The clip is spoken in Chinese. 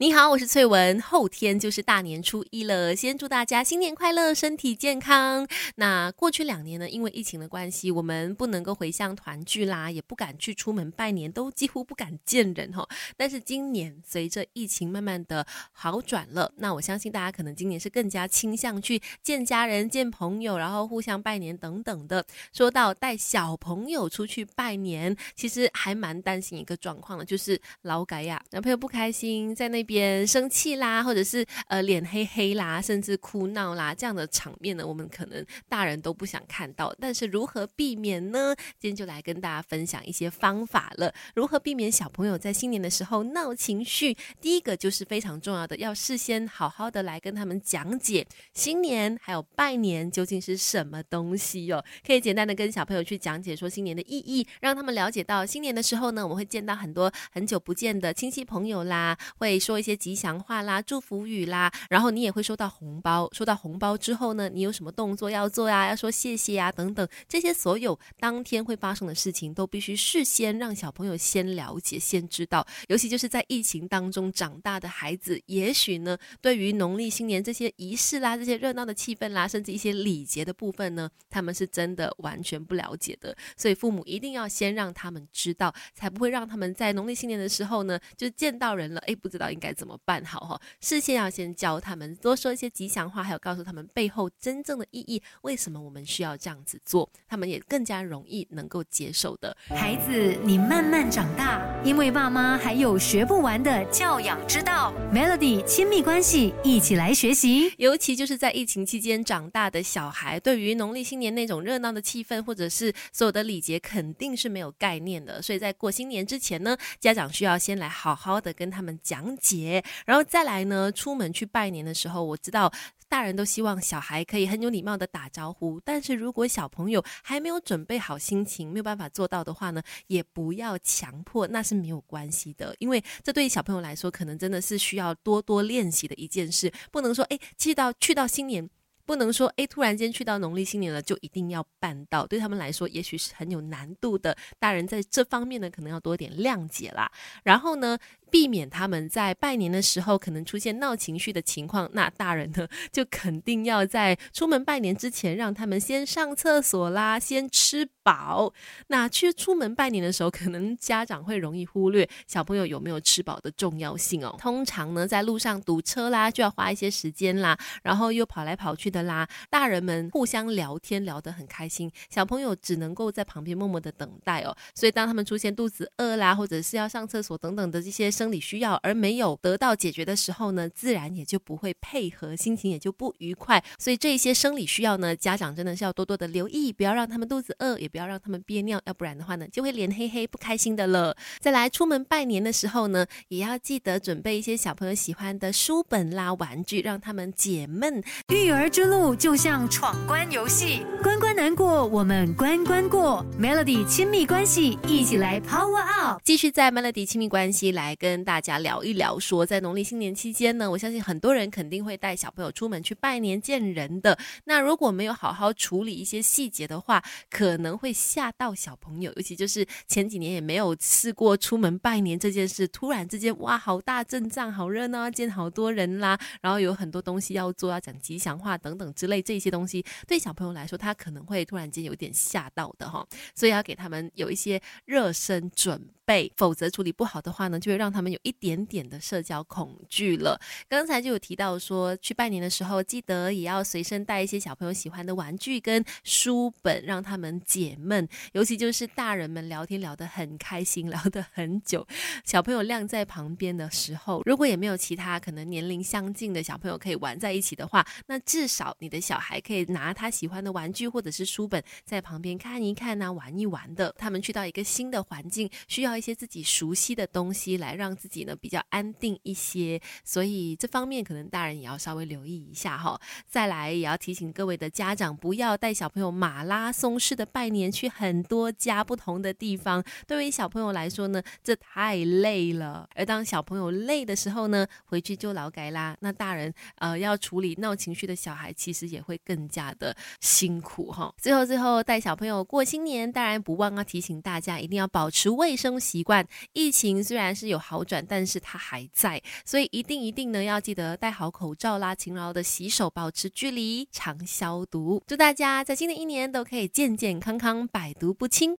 你好，我是翠文。后天就是大年初一了，先祝大家新年快乐，身体健康。那过去两年呢，因为疫情的关系，我们不能够回乡团聚啦，也不敢去出门拜年，都几乎不敢见人哈。但是今年随着疫情慢慢的好转了，那我相信大家可能今年是更加倾向去见家人、见朋友，然后互相拜年等等的。说到带小朋友出去拜年，其实还蛮担心一个状况的，就是老改呀，男朋友不开心，在那。边生气啦，或者是呃脸黑黑啦，甚至哭闹啦，这样的场面呢，我们可能大人都不想看到。但是如何避免呢？今天就来跟大家分享一些方法了。如何避免小朋友在新年的时候闹情绪？第一个就是非常重要的，要事先好好的来跟他们讲解新年还有拜年究竟是什么东西哟。可以简单的跟小朋友去讲解说新年的意义，让他们了解到新年的时候呢，我们会见到很多很久不见的亲戚朋友啦，会说。一些吉祥话啦、祝福语啦，然后你也会收到红包。收到红包之后呢，你有什么动作要做呀？要说谢谢呀，等等，这些所有当天会发生的事情，都必须事先让小朋友先了解、先知道。尤其就是在疫情当中长大的孩子，也许呢，对于农历新年这些仪式啦、这些热闹的气氛啦，甚至一些礼节的部分呢，他们是真的完全不了解的。所以父母一定要先让他们知道，才不会让他们在农历新年的时候呢，就见到人了，哎，不知道应该。该怎么办好哈？事先要先教他们，多说一些吉祥话，还有告诉他们背后真正的意义，为什么我们需要这样子做，他们也更加容易能够接受的。孩子，你慢慢长大，因为爸妈还有学不完的教养之道。Melody 亲密关系，一起来学习。尤其就是在疫情期间长大的小孩，对于农历新年那种热闹的气氛，或者是所有的礼节，肯定是没有概念的。所以在过新年之前呢，家长需要先来好好的跟他们讲解。然后再来呢，出门去拜年的时候，我知道大人都希望小孩可以很有礼貌的打招呼，但是如果小朋友还没有准备好心情，没有办法做到的话呢，也不要强迫，那是没有关系的，因为这对于小朋友来说，可能真的是需要多多练习的一件事，不能说哎，去到去到新年。不能说哎，突然间去到农历新年了就一定要办到，对他们来说也许是很有难度的。大人在这方面呢，可能要多点谅解啦。然后呢，避免他们在拜年的时候可能出现闹情绪的情况。那大人呢，就肯定要在出门拜年之前，让他们先上厕所啦，先吃饱。那去出门拜年的时候，可能家长会容易忽略小朋友有没有吃饱的重要性哦。通常呢，在路上堵车啦，就要花一些时间啦，然后又跑来跑去的。啦，大人们互相聊天聊得很开心，小朋友只能够在旁边默默的等待哦。所以当他们出现肚子饿啦，或者是要上厕所等等的这些生理需要而没有得到解决的时候呢，自然也就不会配合，心情也就不愉快。所以这一些生理需要呢，家长真的是要多多的留意，不要让他们肚子饿，也不要让他们憋尿，要不然的话呢，就会脸黑黑不开心的了。再来出门拜年的时候呢，也要记得准备一些小朋友喜欢的书本啦、玩具，让他们解闷。育儿之路就像闯关游戏，关关难过，我们关关过。Melody 亲密关系，一起来 Power Up。继续在 Melody 亲密关系来跟大家聊一聊，说在农历新年期间呢，我相信很多人肯定会带小朋友出门去拜年见人的。那如果没有好好处理一些细节的话，可能会吓到小朋友。尤其就是前几年也没有试过出门拜年这件事，突然之间哇，好大阵仗，好热闹，见好多人啦，然后有很多东西要做，要讲吉祥话等等等之类。这些东西对小朋友来说，他可能会突然间有点吓到的哈，所以要给他们有一些热身准备，否则处理不好的话呢，就会让他们有一点点的社交恐惧了。刚才就有提到说，去拜年的时候，记得也要随身带一些小朋友喜欢的玩具跟书本，让他们解闷。尤其就是大人们聊天聊得很开心，聊得很久，小朋友晾在旁边的时候，如果也没有其他可能年龄相近的小朋友可以玩在一起的话，那至少你的。小孩可以拿他喜欢的玩具或者是书本在旁边看一看呐，玩一玩的。他们去到一个新的环境，需要一些自己熟悉的东西来让自己呢比较安定一些。所以这方面可能大人也要稍微留意一下哈。再来也要提醒各位的家长，不要带小朋友马拉松式的拜年，去很多家不同的地方。对于小朋友来说呢，这太累了。而当小朋友累的时候呢，回去就劳改啦。那大人呃要处理闹情绪的小孩，其实也。会更加的辛苦哈。最后，最后带小朋友过新年，当然不忘要提醒大家，一定要保持卫生习惯。疫情虽然是有好转，但是它还在，所以一定一定呢要记得戴好口罩啦，勤劳的洗手，保持距离，常消毒。祝大家在新的一年都可以健健康康，百毒不侵。